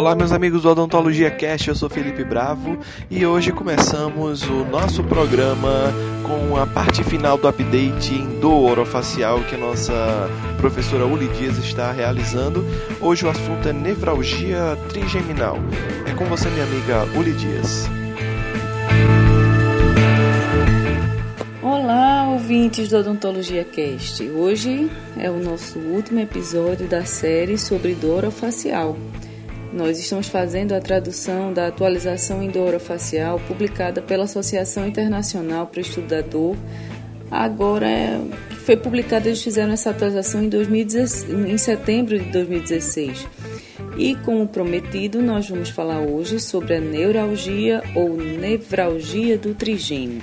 Olá, meus amigos do Odontologia Cast, eu sou Felipe Bravo e hoje começamos o nosso programa com a parte final do update em dor orofacial que a nossa professora Uli Dias está realizando. Hoje o assunto é nefralgia trigeminal. É com você, minha amiga Uli Dias. Olá, ouvintes do Odontologia Cast. Hoje é o nosso último episódio da série sobre dor orofacial. Nós estamos fazendo a tradução da atualização em dor facial publicada pela Associação Internacional para o Estudo da Dor. Agora, foi publicada, eles fizeram essa atualização em, 2016, em setembro de 2016. E como prometido, nós vamos falar hoje sobre a neuralgia ou nevralgia do trigêmeo.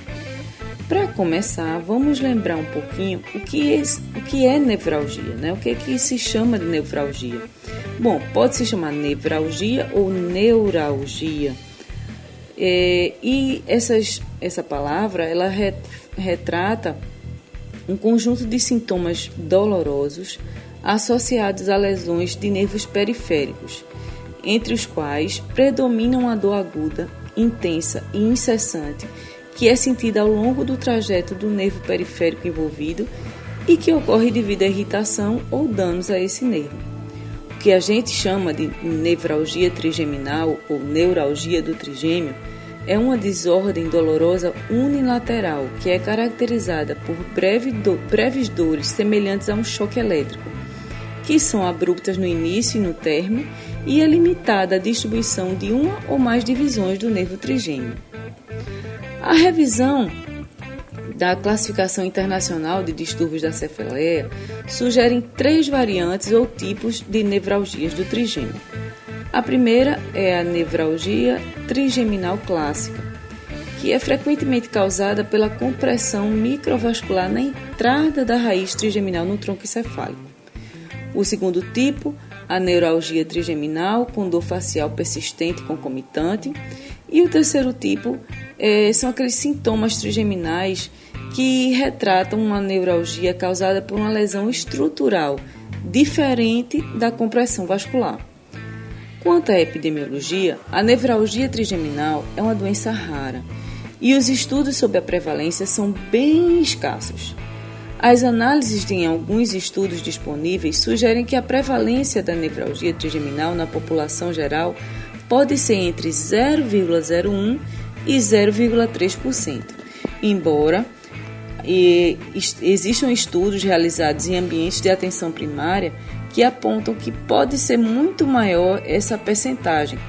Para começar, vamos lembrar um pouquinho o que é, o que é nevralgia, né? o que, é que se chama de nevralgia. Bom, pode se chamar nevralgia ou neuralgia. É, e essas, essa palavra ela retrata um conjunto de sintomas dolorosos associados a lesões de nervos periféricos, entre os quais predominam a dor aguda, intensa e incessante, que é sentida ao longo do trajeto do nervo periférico envolvido e que ocorre devido à irritação ou danos a esse nervo que a gente chama de nevralgia trigeminal ou neuralgia do trigêmeo é uma desordem dolorosa unilateral que é caracterizada por breve do, breves dores semelhantes a um choque elétrico, que são abruptas no início e no término e é limitada à distribuição de uma ou mais divisões do nervo trigêmeo. A revisão da Classificação Internacional de Distúrbios da Cefaleia sugerem três variantes ou tipos de nevralgias do trigêmeo. A primeira é a nevralgia trigeminal clássica, que é frequentemente causada pela compressão microvascular na entrada da raiz trigeminal no tronco encefálico. O segundo tipo, a neuralgia trigeminal com dor facial persistente concomitante. E o terceiro tipo é, são aqueles sintomas trigeminais que retratam uma neuralgia causada por uma lesão estrutural diferente da compressão vascular. Quanto à epidemiologia, a nevralgia trigeminal é uma doença rara e os estudos sobre a prevalência são bem escassos. As análises de alguns estudos disponíveis sugerem que a prevalência da nevralgia trigeminal na população geral pode ser entre 0,01 e 0,3%, embora e existem estudos realizados em ambientes de atenção primária que apontam que pode ser muito maior essa percentagem,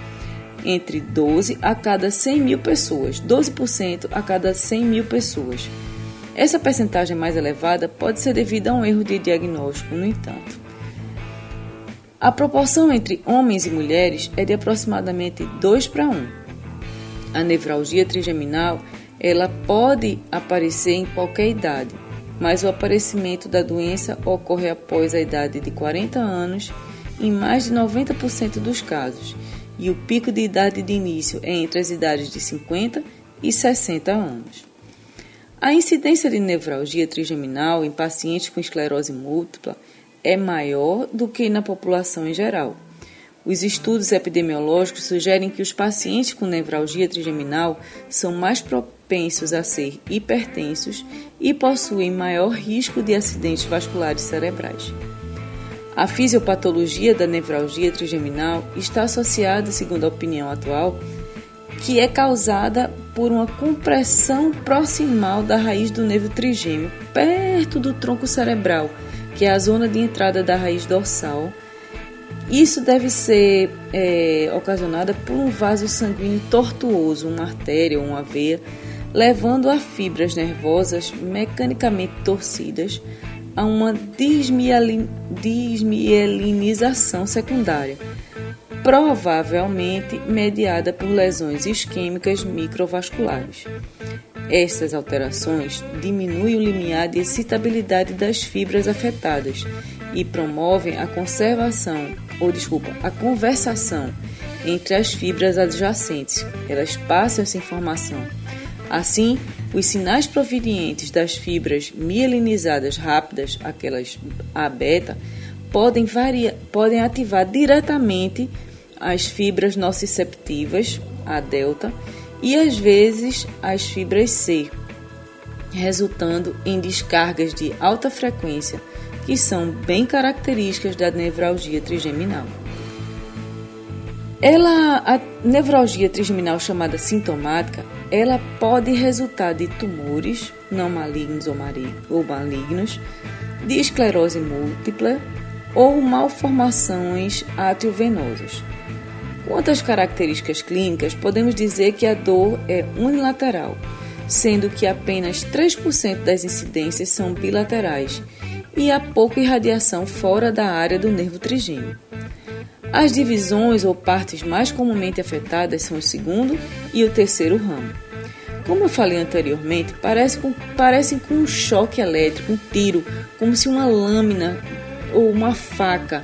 entre 12 a cada 100 mil pessoas, 12% a cada 100 mil pessoas. Essa percentagem mais elevada pode ser devida a um erro de diagnóstico, no entanto. A proporção entre homens e mulheres é de aproximadamente 2 para 1. A nevralgia trigeminal ela pode aparecer em qualquer idade, mas o aparecimento da doença ocorre após a idade de 40 anos em mais de 90% dos casos, e o pico de idade de início é entre as idades de 50 e 60 anos. A incidência de nevralgia trigeminal em pacientes com esclerose múltipla é maior do que na população em geral. Os estudos epidemiológicos sugerem que os pacientes com nevralgia trigeminal são mais propensos a ser hipertensos e possuem maior risco de acidentes vasculares cerebrais. A fisiopatologia da nevralgia trigeminal está associada, segundo a opinião atual, que é causada por uma compressão proximal da raiz do nervo trigêmeo, perto do tronco cerebral, que é a zona de entrada da raiz dorsal. Isso deve ser é, ocasionada por um vaso sanguíneo tortuoso, uma artéria ou uma veia, levando a fibras nervosas mecanicamente torcidas a uma desmielinização secundária, provavelmente mediada por lesões isquêmicas microvasculares. Estas alterações diminuem o limiar de excitabilidade das fibras afetadas e promovem a conservação, ou desculpa, a conversação entre as fibras adjacentes. Elas passam essa informação Assim, os sinais provenientes das fibras mielinizadas rápidas, aquelas A beta, podem, varia, podem ativar diretamente as fibras nociceptivas, a delta, e às vezes as fibras C, resultando em descargas de alta frequência, que são bem características da nevralgia trigeminal. Ela, a nevralgia trigeminal chamada sintomática, ela pode resultar de tumores não malignos ou malignos, de esclerose múltipla ou malformações atriovenosas. Quanto às características clínicas, podemos dizer que a dor é unilateral, sendo que apenas 3% das incidências são bilaterais e há pouca irradiação fora da área do nervo trigêmeo. As divisões ou partes mais comumente afetadas são o segundo e o terceiro ramo. Como eu falei anteriormente, parece com, parecem com um choque elétrico, um tiro, como se uma lâmina ou uma faca,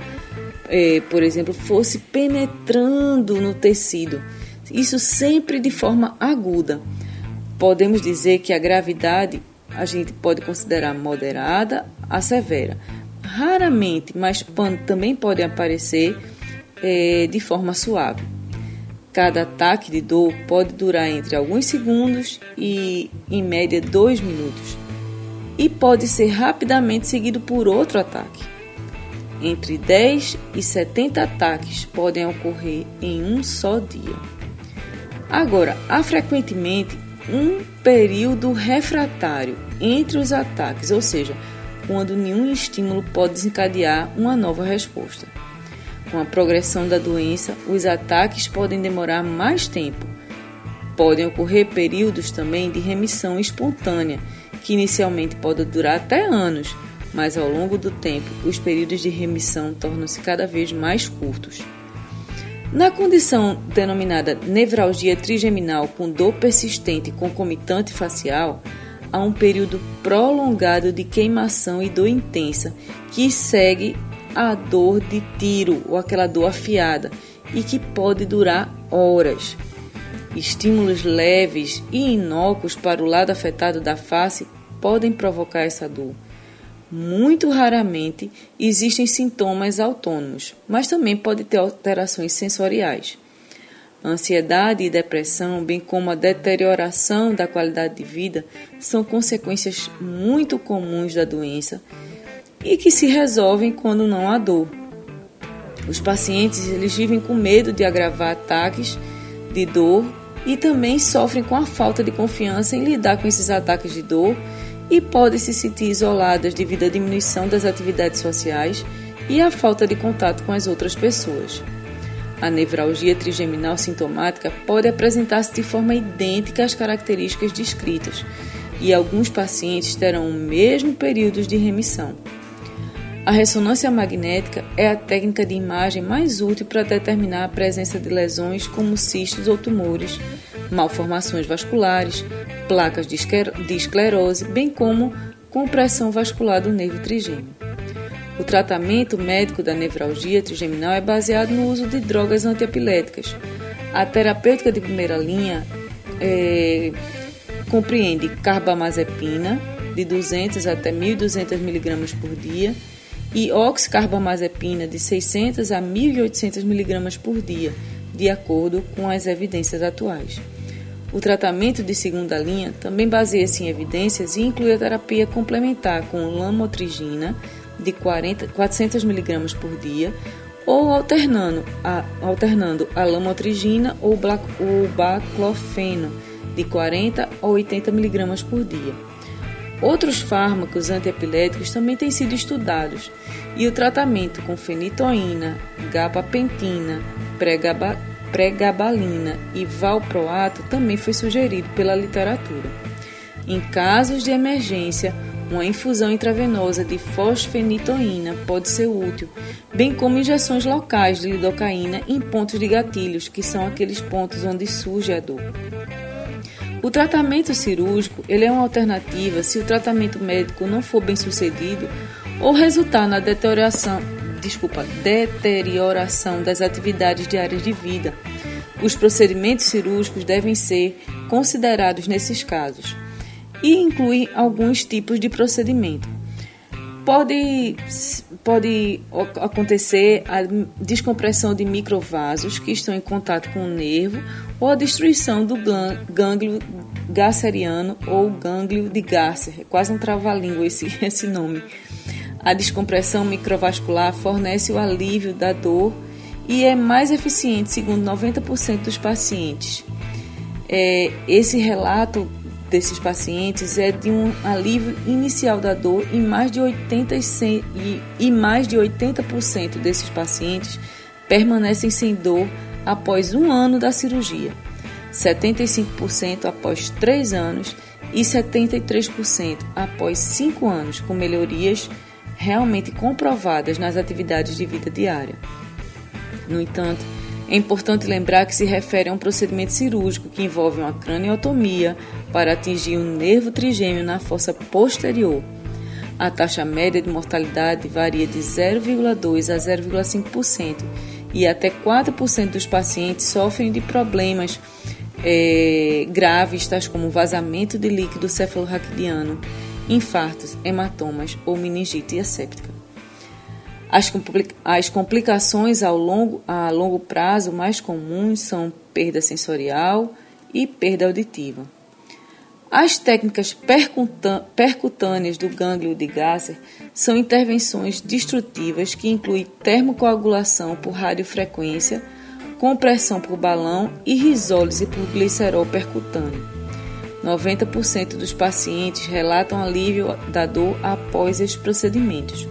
é, por exemplo, fosse penetrando no tecido. Isso sempre de forma aguda. Podemos dizer que a gravidade a gente pode considerar moderada a severa. Raramente, mas também pode aparecer é, de forma suave. Cada ataque de dor pode durar entre alguns segundos e, em média, dois minutos, e pode ser rapidamente seguido por outro ataque. Entre 10 e 70 ataques podem ocorrer em um só dia. Agora, há frequentemente um período refratário entre os ataques, ou seja, quando nenhum estímulo pode desencadear uma nova resposta. Com a progressão da doença, os ataques podem demorar mais tempo. Podem ocorrer períodos também de remissão espontânea, que inicialmente podem durar até anos, mas ao longo do tempo, os períodos de remissão tornam-se cada vez mais curtos. Na condição denominada nevralgia trigeminal com dor persistente concomitante facial, há um período prolongado de queimação e dor intensa que segue a dor de tiro ou aquela dor afiada e que pode durar horas. Estímulos leves e inócuos para o lado afetado da face podem provocar essa dor. Muito raramente existem sintomas autônomos, mas também pode ter alterações sensoriais. Ansiedade e depressão, bem como a deterioração da qualidade de vida, são consequências muito comuns da doença e que se resolvem quando não há dor. Os pacientes eles vivem com medo de agravar ataques de dor e também sofrem com a falta de confiança em lidar com esses ataques de dor e podem se sentir isoladas devido à diminuição das atividades sociais e à falta de contato com as outras pessoas. A nevralgia trigeminal sintomática pode apresentar-se de forma idêntica às características descritas, e alguns pacientes terão o mesmo período de remissão. A ressonância magnética é a técnica de imagem mais útil para determinar a presença de lesões como cistos ou tumores, malformações vasculares, placas de esclerose, bem como compressão vascular do nervo trigêmeo. O tratamento médico da nevralgia trigeminal é baseado no uso de drogas antiepiléticas. A terapêutica de primeira linha é, compreende carbamazepina, de 200 até 1.200 mg por dia, e oxcarbamazepina, de 600 a 1.800 mg por dia, de acordo com as evidências atuais. O tratamento de segunda linha também baseia-se em evidências e inclui a terapia complementar com lamotrigina de 40, 400 mg por dia ou alternando a, alternando a lamotrigina ou o baclofeno de 40 a 80 mg por dia. Outros fármacos antiepiléticos também têm sido estudados e o tratamento com fenitoína, gabapentina, pregabalina pregabalina e valproato também foi sugerido pela literatura. Em casos de emergência, uma infusão intravenosa de fosfenitoína pode ser útil, bem como injeções locais de lidocaína em pontos de gatilhos, que são aqueles pontos onde surge a dor. O tratamento cirúrgico ele é uma alternativa se o tratamento médico não for bem sucedido ou resultar na deterioração, desculpa, deterioração das atividades diárias de vida. Os procedimentos cirúrgicos devem ser considerados nesses casos e incluem alguns tipos de procedimento. pode, pode acontecer a descompressão de microvasos que estão em contato com o nervo ou a destruição do gânglio gasseriano ou gânglio de Gasser. É quase um trava-língua esse, esse nome. A descompressão microvascular fornece o alívio da dor e é mais eficiente, segundo 90% dos pacientes. É, esse relato desses pacientes é de um alívio inicial da dor e mais de 80 e, e mais de 80% desses pacientes permanecem sem dor após um ano da cirurgia, 75% após 3 anos e 73% após 5 anos, com melhorias realmente comprovadas nas atividades de vida diária. No entanto, é importante lembrar que se refere a um procedimento cirúrgico que envolve uma craniotomia para atingir um nervo trigêmeo na fossa posterior. A taxa média de mortalidade varia de 0,2 a 0,5% e até 4% dos pacientes sofrem de problemas é, graves, tais como vazamento de líquido cefalorraquidiano, infartos, hematomas ou meningite asséptica. As, as complicações ao longo, a longo prazo mais comuns são perda sensorial e perda auditiva. As técnicas percutâneas do gânglio de Gasser são intervenções destrutivas que incluem termocoagulação por radiofrequência, compressão por balão e risólise por glicerol percutâneo. 90% dos pacientes relatam alívio da dor após estes procedimentos.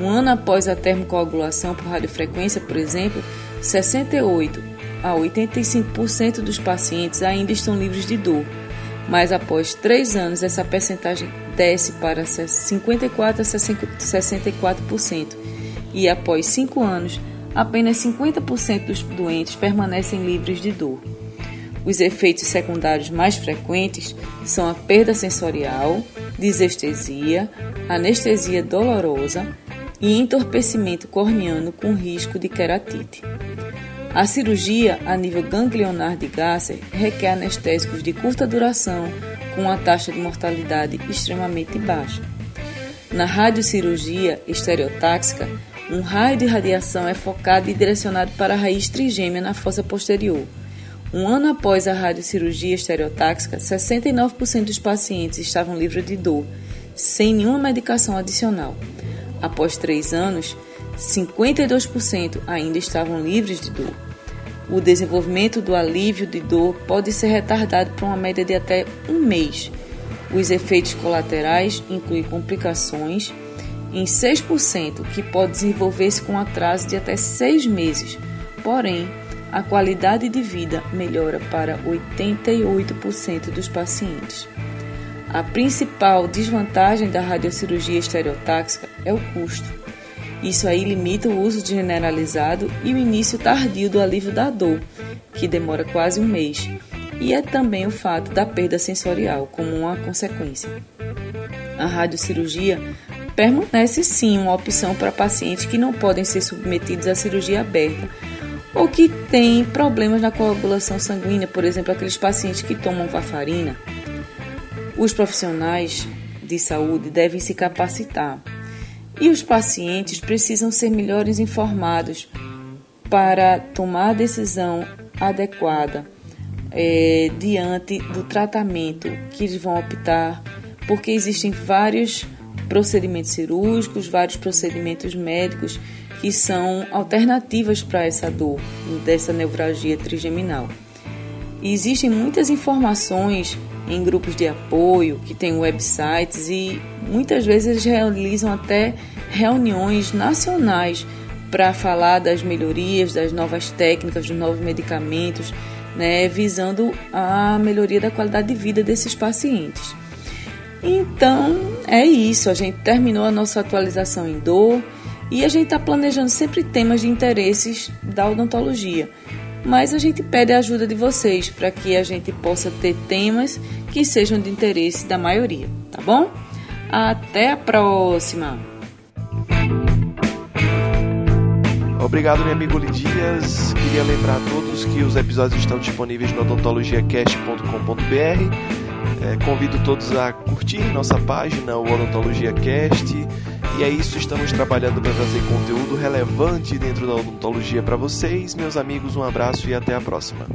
Um ano após a termocoagulação por radiofrequência, por exemplo, 68 a 85% dos pacientes ainda estão livres de dor, mas após três anos essa percentagem desce para 54 a 64% e após cinco anos apenas 50% dos doentes permanecem livres de dor. Os efeitos secundários mais frequentes são a perda sensorial, desestesia, anestesia dolorosa, e entorpecimento corneano com risco de queratite. A cirurgia a nível ganglionar de Gasser requer anestésicos de curta duração com uma taxa de mortalidade extremamente baixa. Na radiocirurgia estereotáxica, um raio de radiação é focado e direcionado para a raiz trigêmea na fossa posterior. Um ano após a radiocirurgia estereotáxica, 69% dos pacientes estavam livres de dor, sem nenhuma medicação adicional. Após três anos, 52% ainda estavam livres de dor. O desenvolvimento do alívio de dor pode ser retardado por uma média de até um mês. Os efeitos colaterais incluem complicações em 6%, que pode desenvolver-se com atraso de até seis meses. Porém, a qualidade de vida melhora para 88% dos pacientes. A principal desvantagem da radiocirurgia estereotáxica é o custo. Isso aí limita o uso generalizado e o início tardio do alívio da dor, que demora quase um mês, e é também o fato da perda sensorial como uma consequência. A radiocirurgia permanece sim uma opção para pacientes que não podem ser submetidos à cirurgia aberta ou que têm problemas na coagulação sanguínea, por exemplo, aqueles pacientes que tomam varfarina os profissionais de saúde devem se capacitar. E os pacientes precisam ser melhores informados para tomar a decisão adequada é, diante do tratamento que eles vão optar, porque existem vários procedimentos cirúrgicos, vários procedimentos médicos que são alternativas para essa dor, dessa neuralgia trigeminal. E existem muitas informações em grupos de apoio, que têm websites e muitas vezes eles realizam até reuniões nacionais para falar das melhorias, das novas técnicas, dos novos medicamentos, né, visando a melhoria da qualidade de vida desses pacientes. Então é isso, a gente terminou a nossa atualização em dor e a gente está planejando sempre temas de interesses da odontologia mas a gente pede a ajuda de vocês para que a gente possa ter temas que sejam de interesse da maioria, tá bom? Até a próxima! Obrigado, meu amigo Lidias. Queria lembrar a todos que os episódios estão disponíveis no odontologiacast.com.br. É, convido todos a curtir nossa página, o Odontologia Cast, E é isso, estamos trabalhando para trazer conteúdo relevante dentro da odontologia para vocês. Meus amigos, um abraço e até a próxima.